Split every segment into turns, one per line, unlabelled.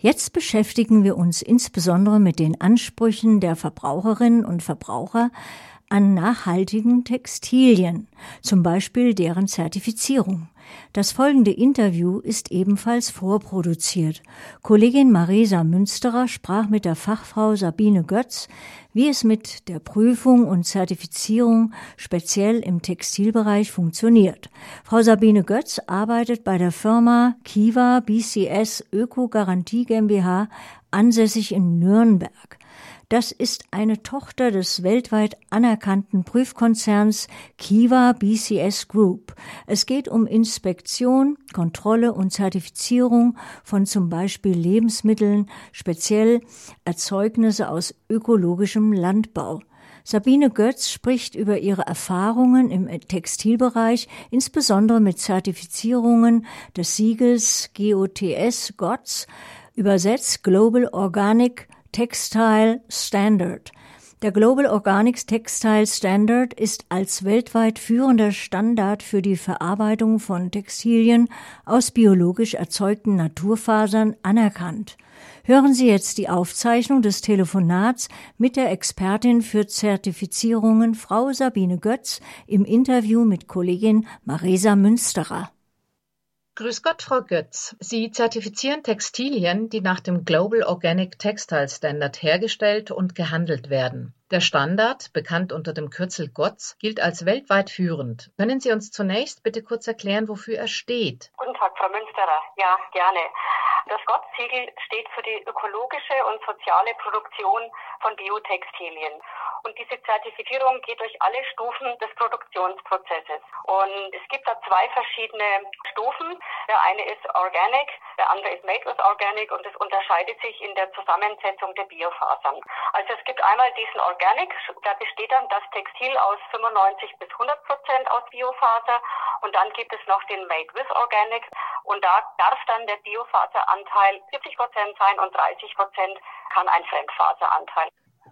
Jetzt beschäftigen wir uns insbesondere mit den Ansprüchen der Verbraucherinnen und Verbraucher an nachhaltigen Textilien, zum Beispiel deren Zertifizierung. Das folgende Interview ist ebenfalls vorproduziert. Kollegin Marisa Münsterer sprach mit der Fachfrau Sabine Götz, wie es mit der Prüfung und Zertifizierung speziell im Textilbereich funktioniert. Frau Sabine Götz arbeitet bei der Firma Kiva BCS Öko Garantie GmbH ansässig in Nürnberg. Das ist eine Tochter des weltweit anerkannten Prüfkonzerns Kiva BCS Group. Es geht um Inspektion, Kontrolle und Zertifizierung von zum Beispiel Lebensmitteln, speziell Erzeugnisse aus ökologischem Landbau. Sabine Götz spricht über ihre Erfahrungen im Textilbereich, insbesondere mit Zertifizierungen des Siegels GOTS GOTS, übersetzt Global Organic Textile Standard. Der Global Organics Textile Standard ist als weltweit führender Standard für die Verarbeitung von Textilien aus biologisch erzeugten Naturfasern anerkannt. Hören Sie jetzt die Aufzeichnung des Telefonats mit der Expertin für Zertifizierungen Frau Sabine Götz im Interview mit Kollegin Marisa Münsterer.
Grüß Gott, Frau Götz. Sie zertifizieren Textilien, die nach dem Global Organic Textile Standard hergestellt und gehandelt werden. Der Standard, bekannt unter dem Kürzel GOTS, gilt als weltweit führend. Können Sie uns zunächst bitte kurz erklären, wofür er steht?
Guten Tag, Frau Münsterer. Ja, gerne. Das GOTS-Siegel steht für die ökologische und soziale Produktion von Biotextilien. Und diese Zertifizierung geht durch alle Stufen des Produktionsprozesses. Und es gibt da zwei verschiedene Stufen. Der eine ist Organic, der andere ist Made with Organic und es unterscheidet sich in der Zusammensetzung der Biofasern. Also es gibt einmal diesen Organic, da besteht dann das Textil aus 95 bis 100 Prozent aus Biofaser und dann gibt es noch den Made with Organic und da darf dann der Biofaseranteil 70 Prozent sein und 30 Prozent kann ein Fremdfaseranteil.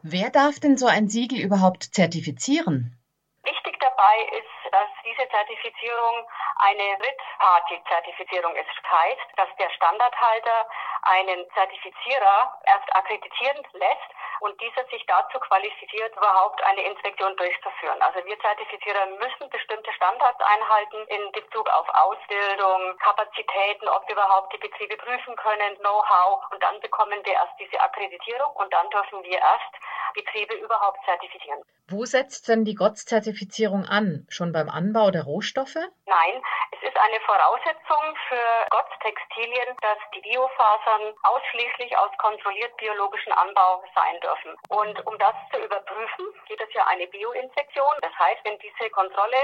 Wer darf denn so ein Siegel überhaupt zertifizieren?
Wichtig dabei ist, dass diese Zertifizierung eine Drittparty-Zertifizierung ist. Heißt, dass der Standardhalter einen Zertifizierer erst akkreditieren lässt und dieser sich dazu qualifiziert, überhaupt eine Inspektion durchzuführen. Also wir Zertifizierer müssen bestimmte Standards einhalten in Bezug auf Ausbildung, Kapazitäten, ob wir überhaupt die Betriebe prüfen können, Know-how und dann bekommen wir erst diese Akkreditierung und dann dürfen wir erst Betriebe überhaupt zertifizieren.
Wo setzt denn die GOTS-Zertifizierung an? Schon beim Anbau der Rohstoffe?
Nein, es ist eine Voraussetzung für GOTS-Textilien, dass die Biofasern ausschließlich aus kontrolliert biologischen Anbau sein dürfen. Und um das zu überprüfen, geht es ja eine Bioinspektion. Das heißt, wenn diese Kontrolle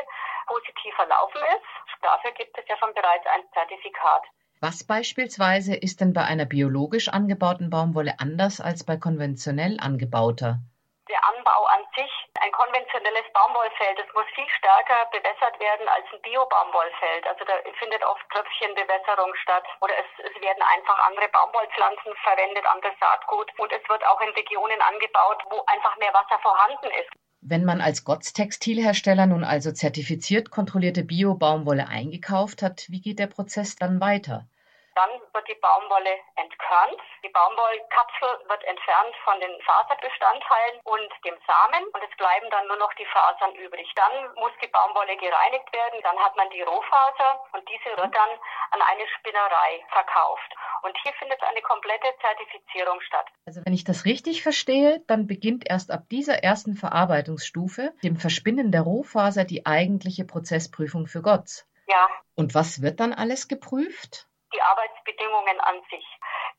positiv verlaufen ist, dafür gibt es ja schon bereits ein Zertifikat.
Was beispielsweise ist denn bei einer biologisch angebauten Baumwolle anders als bei konventionell angebauter?
Der Anbau an sich, ein konventionelles Baumwollfeld, das muss viel stärker bewässert werden als ein Bio-Baumwollfeld. Also da findet oft Tröpfchenbewässerung statt oder es, es werden einfach andere Baumwollpflanzen verwendet, anderes Saatgut und es wird auch in Regionen angebaut, wo einfach mehr Wasser vorhanden ist.
Wenn man als GOTS-Textilhersteller nun also zertifiziert kontrollierte Bio-Baumwolle eingekauft hat, wie geht der Prozess dann weiter?
Dann wird die Baumwolle entkörnt. Die Baumwollkapsel wird entfernt von den Faserbestandteilen und dem Samen und es bleiben dann nur noch die Fasern übrig. Dann muss die Baumwolle gereinigt werden. Dann hat man die Rohfaser und diese wird dann an eine Spinnerei verkauft. Und hier findet eine komplette Zertifizierung statt.
Also wenn ich das richtig verstehe, dann beginnt erst ab dieser ersten Verarbeitungsstufe, dem Verspinnen der Rohfaser, die eigentliche Prozessprüfung für GOTS.
Ja.
Und was wird dann alles geprüft?
Die Arbeitsbedingungen an sich.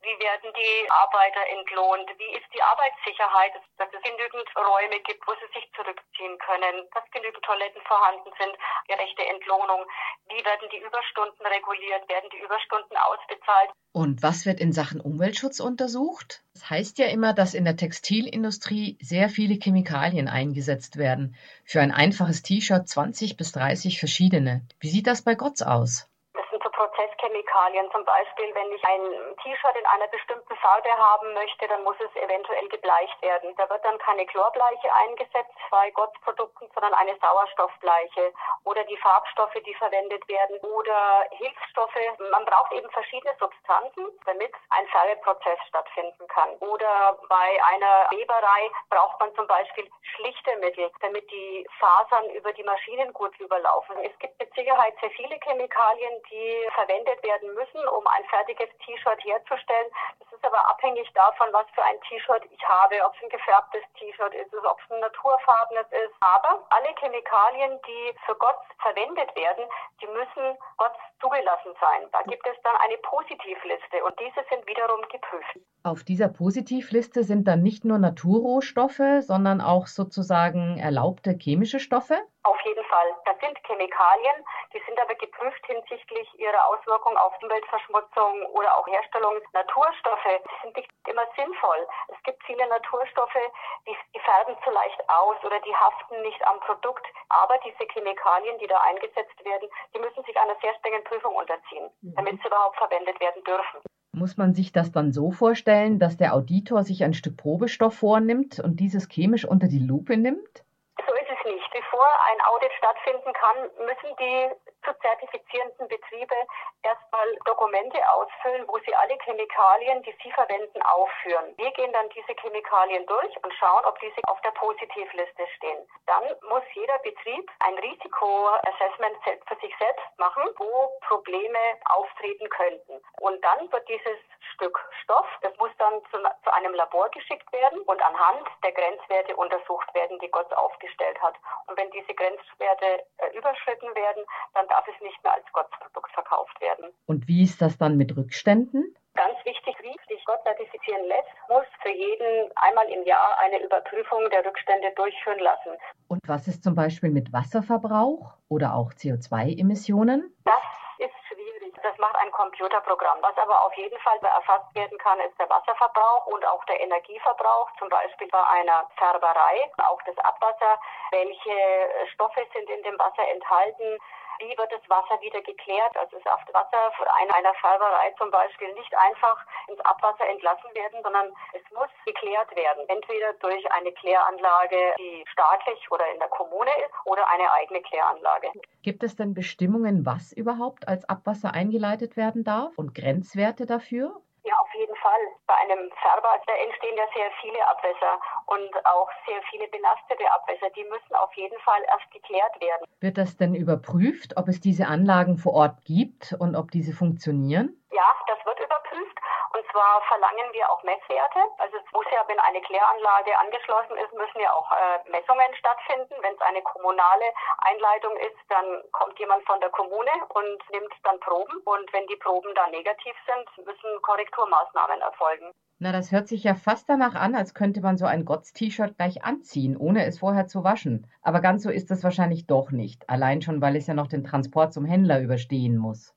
Wie werden die Arbeiter entlohnt? Wie ist die Arbeitssicherheit? Dass es genügend Räume gibt, wo sie sich zurückziehen können, dass genügend Toiletten vorhanden sind, gerechte Entlohnung. Wie werden die Überstunden reguliert? Werden die Überstunden ausbezahlt?
Und was wird in Sachen Umweltschutz untersucht? Das heißt ja immer, dass in der Textilindustrie sehr viele Chemikalien eingesetzt werden. Für ein einfaches T-Shirt 20 bis 30 verschiedene. Wie sieht das bei GOTS aus?
Das sind so Prozesschemien Chemikalien. Zum Beispiel, wenn ich ein T-Shirt in einer bestimmten Farbe haben möchte, dann muss es eventuell gebleicht werden. Da wird dann keine Chlorbleiche eingesetzt bei Gottsprodukten, sondern eine Sauerstoffbleiche oder die Farbstoffe, die verwendet werden oder Hilfsstoffe. Man braucht eben verschiedene Substanzen, damit ein Färbeprozess stattfinden kann. Oder bei einer Weberei braucht man zum Beispiel schlichte Mittel, damit die Fasern über die Maschinen gut überlaufen. Es gibt mit Sicherheit sehr viele Chemikalien, die verwendet werden müssen, um ein fertiges T-Shirt herzustellen. Das aber abhängig davon, was für ein T-Shirt ich habe, ob es ein gefärbtes T-Shirt ist, ob es ein naturfarbenes ist. Aber alle Chemikalien, die für Gott verwendet werden, die müssen Gott zugelassen sein. Da gibt es dann eine Positivliste und diese sind wiederum geprüft.
Auf dieser Positivliste sind dann nicht nur Naturrohstoffe, sondern auch sozusagen erlaubte chemische Stoffe?
Auf jeden Fall. Das sind Chemikalien, die sind aber geprüft hinsichtlich ihrer Auswirkung auf Umweltverschmutzung oder auch Herstellung. Naturstoffe die sind nicht immer sinnvoll. Es gibt viele Naturstoffe, die, die färben zu leicht aus oder die haften nicht am Produkt. Aber diese Chemikalien, die da eingesetzt werden, die müssen sich einer sehr strengen Prüfung unterziehen, mhm. damit sie überhaupt verwendet werden dürfen.
Muss man sich das dann so vorstellen, dass der Auditor sich ein Stück Probestoff vornimmt und dieses chemisch unter die Lupe nimmt?
Bevor ein Audit stattfinden kann, müssen die zu zertifizierenden Betriebe erstmal Dokumente ausfüllen, wo sie alle Chemikalien, die sie verwenden, aufführen. Wir gehen dann diese Chemikalien durch und schauen, ob diese auf der Positivliste stehen. Dann muss jeder Betrieb ein Risikoassessment für sich selbst machen, wo Probleme auftreten könnten. Und dann wird dieses Stück Stoff, das muss dann zu, zu einem Labor geschickt werden und anhand der Grenzwerte untersucht werden, die Gott aufgestellt hat. Und wenn diese Grenzwerte äh, überschritten werden, dann darf es nicht mehr als Gottesprodukt verkauft werden.
Und wie ist das dann mit Rückständen?
Ganz wichtig, wie sich Gott zertifizieren lässt, muss für jeden einmal im Jahr eine Überprüfung der Rückstände durchführen lassen.
Und was ist zum Beispiel mit Wasserverbrauch oder auch CO2-Emissionen?
Das ist schwierig. Das macht ein Computerprogramm. Was aber auf jeden Fall erfasst werden kann, ist der Wasserverbrauch und auch der Energieverbrauch, zum Beispiel bei einer Färberei, auch das Abwasser. Welche Stoffe sind in dem Wasser enthalten? Wie wird das Wasser wieder geklärt. Also das Wasser von einer Färberei zum Beispiel nicht einfach ins Abwasser entlassen werden, sondern es muss geklärt werden. Entweder durch eine Kläranlage, die staatlich oder in der Kommune ist, oder eine eigene Kläranlage.
Gibt es denn Bestimmungen, was überhaupt als Abwasser eingeleitet werden darf und Grenzwerte dafür?
Ja, auf jeden Fall. Bei einem Färber da entstehen ja sehr viele Abwässer und auch sehr viele belastete Abwässer. Die müssen auf jeden Fall erst geklärt werden.
Wird das denn überprüft, ob es diese Anlagen vor Ort gibt und ob diese funktionieren?
Ja, das wird überprüft. Und zwar verlangen wir auch Messwerte. Also es muss ja, wenn eine Kläranlage angeschlossen ist, müssen ja auch äh, Messungen stattfinden. Wenn es eine kommunale Einleitung ist, dann kommt jemand von der Kommune und nimmt dann Proben. Und wenn die Proben dann negativ sind, müssen Korrekturmaßnahmen erfolgen.
Na, das hört sich ja fast danach an, als könnte man so ein Gotts-T-Shirt gleich anziehen, ohne es vorher zu waschen. Aber ganz so ist es wahrscheinlich doch nicht. Allein schon, weil es ja noch den Transport zum Händler überstehen muss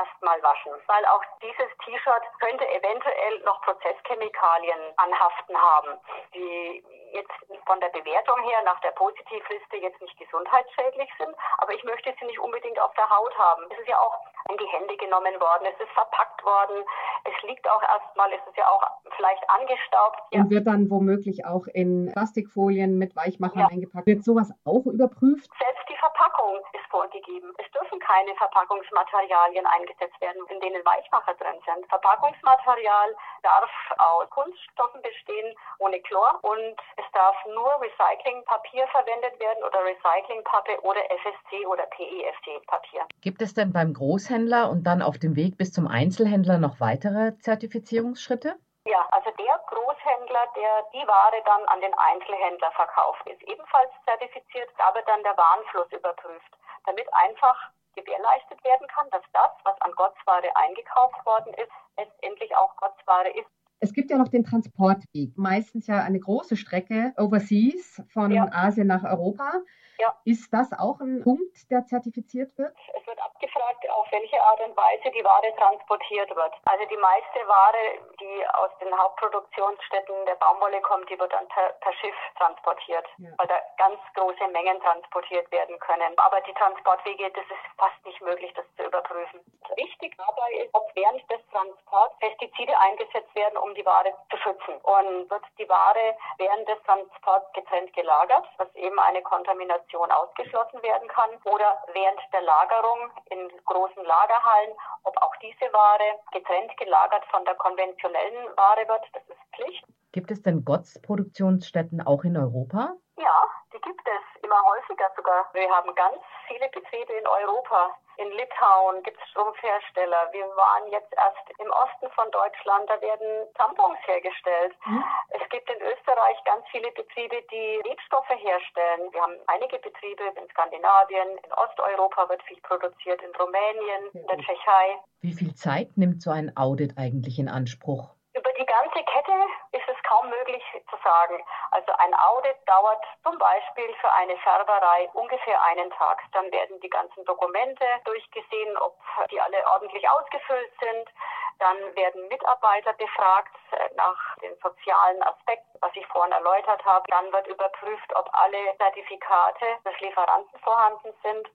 erstmal waschen, weil auch dieses T-Shirt könnte eventuell noch Prozesschemikalien anhaften haben, die jetzt von der Bewertung her nach der Positivliste jetzt nicht gesundheitsschädlich sind, aber ich möchte sie nicht unbedingt auf der Haut haben. Es ist ja auch in die Hände genommen worden, es ist verpackt worden, es liegt auch erstmal, es ist ja auch vielleicht angestaubt.
Und ja. wird dann womöglich auch in Plastikfolien mit Weichmachern ja. eingepackt. Wird sowas auch überprüft?
Selbst die Verpackung ist vorgegeben. Es dürfen keine Verpackungsmaterialien eingesetzt werden, in denen Weichmacher drin sind. Verpackungsmaterial darf aus Kunststoffen bestehen, ohne Chlor und es darf nur Recyclingpapier verwendet werden oder Recyclingpappe oder FSC oder PEFC-Papier.
Gibt es denn beim Großhändler und dann auf dem Weg bis zum Einzelhändler noch weitere Zertifizierungsschritte?
Ja, also der Großhändler, der die Ware dann an den Einzelhändler verkauft, ist ebenfalls zertifiziert, aber dann der Warenfluss überprüft, damit einfach gewährleistet werden kann, dass das, was an Gottsware eingekauft worden ist, letztendlich auch Gottsware ist.
Es gibt ja noch den Transportweg, meistens ja eine große Strecke overseas von ja. Asien nach Europa.
Ja. Ist das auch ein Punkt, der zertifiziert wird?
Es wird abgefragt, auf welche Art und Weise die Ware transportiert wird. Also die meiste Ware, die aus den Hauptproduktionsstätten der Baumwolle kommt, die wird dann per, per Schiff transportiert, ja. weil da ganz große Mengen transportiert werden können. Aber die Transportwege, das ist fast nicht möglich, das zu überprüfen. Wichtig dabei ist, ob während des Transports Pestizide eingesetzt werden, um die Ware zu schützen. Und wird die Ware während des Transports getrennt gelagert, dass eben eine Kontamination ausgeschlossen werden kann, oder während der Lagerung in großen Lagerhallen, ob auch diese Ware getrennt gelagert von der konventionellen Ware wird, das ist Pflicht.
Gibt es denn GOTS-Produktionsstätten auch in Europa?
Ja, die gibt es immer häufiger sogar. Wir haben ganz viele Betriebe in Europa. In Litauen gibt es Strumpfhersteller. Wir waren jetzt erst im Osten von Deutschland, da werden Tampons hergestellt. Mhm. Es gibt in Österreich ganz viele Betriebe, die Webstoffe herstellen. Wir haben einige Betriebe in Skandinavien, in Osteuropa wird viel produziert, in Rumänien, in der Tschechei.
Wie viel Zeit nimmt so ein Audit eigentlich in Anspruch?
Über die ganze Kette ist es kaum möglich zu sagen. Also ein Audit dauert zum Beispiel für eine Färberei ungefähr einen Tag. Dann werden die ganzen Dokumente durchgesehen, ob die alle ordentlich ausgefüllt sind. Dann werden Mitarbeiter befragt nach den sozialen Aspekten, was ich vorhin erläutert habe. Dann wird überprüft, ob alle Zertifikate des Lieferanten vorhanden sind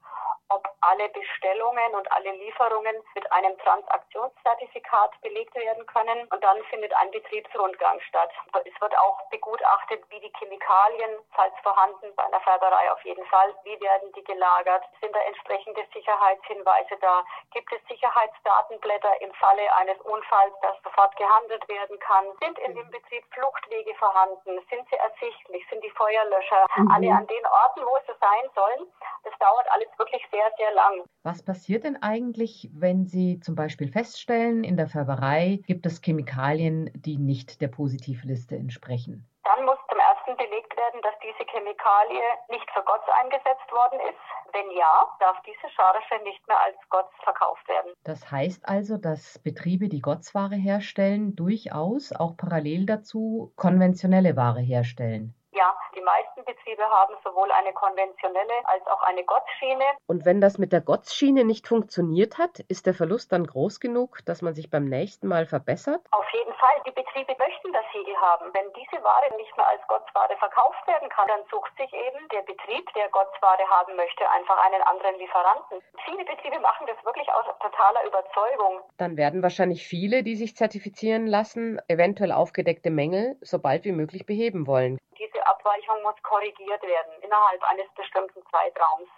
ob alle Bestellungen und alle Lieferungen mit einem Transaktionszertifikat belegt werden können. Und dann findet ein Betriebsrundgang statt. Es wird auch begutachtet, wie die Chemikalien, falls vorhanden, bei einer Färberei auf jeden Fall, wie werden die gelagert? Sind da entsprechende Sicherheitshinweise da? Gibt es Sicherheitsdatenblätter im Falle eines Unfalls, dass sofort gehandelt werden kann? Sind in dem Betrieb Fluchtwege vorhanden? Sind sie ersichtlich? Sind die Feuerlöscher mhm. alle an den Orten, wo sie sein sollen? Das dauert alles wirklich sehr sehr, sehr lang.
Was passiert denn eigentlich, wenn Sie zum Beispiel feststellen, in der Färberei gibt es Chemikalien, die nicht der Positivliste entsprechen?
Dann muss zum ersten belegt werden, dass diese Chemikalie nicht für GOTS eingesetzt worden ist. Wenn ja, darf diese Charge nicht mehr als GOTS verkauft werden.
Das heißt also, dass Betriebe, die GOTS-Ware herstellen, durchaus auch parallel dazu konventionelle Ware herstellen.
Ja, die meisten Betriebe haben sowohl eine konventionelle als auch eine GOTS-Schiene.
Und wenn das mit der GOTS-Schiene nicht funktioniert hat, ist der Verlust dann groß genug, dass man sich beim nächsten Mal verbessert?
Auf jeden Fall. Die Betriebe möchten das Siegel haben. Wenn diese Ware nicht mehr als GOTS-Ware verkauft werden kann, dann sucht sich eben der Betrieb, der GOTS-Ware haben möchte, einfach einen anderen Lieferanten. Viele Betriebe machen das wirklich aus totaler Überzeugung.
Dann werden wahrscheinlich viele, die sich zertifizieren lassen, eventuell aufgedeckte Mängel so bald wie möglich beheben wollen.
Diese Abweichung muss korrigiert werden innerhalb eines bestimmten Zeitraums.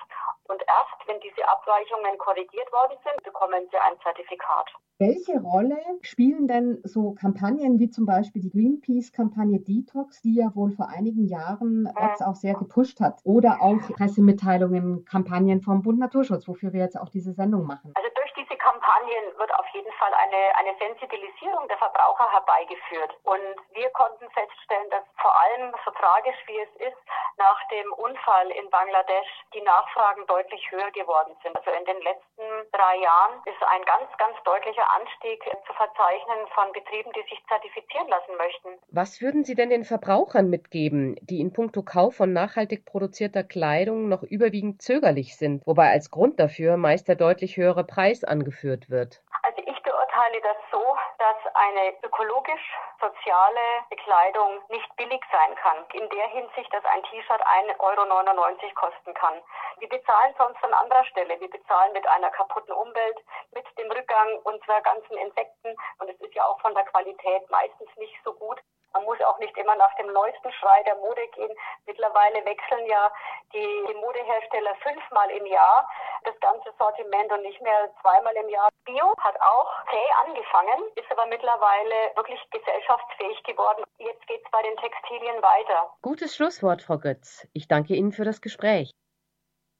Und erst wenn diese Abweichungen korrigiert worden sind, bekommen sie ein Zertifikat.
Welche Rolle spielen denn so Kampagnen wie zum Beispiel die Greenpeace-Kampagne Detox, die ja wohl vor einigen Jahren jetzt auch sehr gepusht hat? Oder auch Pressemitteilungen, Kampagnen vom Bund Naturschutz, wofür wir jetzt auch diese Sendung machen?
Also Kampagnen wird auf jeden Fall eine, eine Sensibilisierung der Verbraucher herbeigeführt. Und wir konnten feststellen, dass vor allem, so tragisch wie es ist, nach dem Unfall in Bangladesch die Nachfragen deutlich höher geworden sind. Also in den letzten drei Jahren ist ein ganz, ganz deutlicher Anstieg zu verzeichnen von Betrieben, die sich zertifizieren lassen möchten.
Was würden Sie denn den Verbrauchern mitgeben, die in puncto Kauf von nachhaltig produzierter Kleidung noch überwiegend zögerlich sind, wobei als Grund dafür meist der deutlich höhere Preis angeführt wird?
Also ich beurteile das so, dass eine ökologisch-soziale Bekleidung nicht billig sein kann. In der Hinsicht, dass ein T-Shirt 1,99 Euro kosten kann. Wir bezahlen sonst an anderer Stelle. Wir bezahlen mit einer kaputten Umwelt, mit dem Rückgang unserer ganzen Insekten. Und es ist ja auch von der Qualität meistens nicht so gut. Man muss auch nicht immer nach dem neuesten Schrei der Mode gehen. Mittlerweile wechseln ja die, die Modehersteller fünfmal im Jahr das ganze Sortiment und nicht mehr zweimal im Jahr. Bio hat auch zäh angefangen, ist aber mittlerweile wirklich gesellschaftsfähig geworden. Jetzt geht es bei den Textilien weiter.
Gutes Schlusswort, Frau Götz. Ich danke Ihnen für das Gespräch.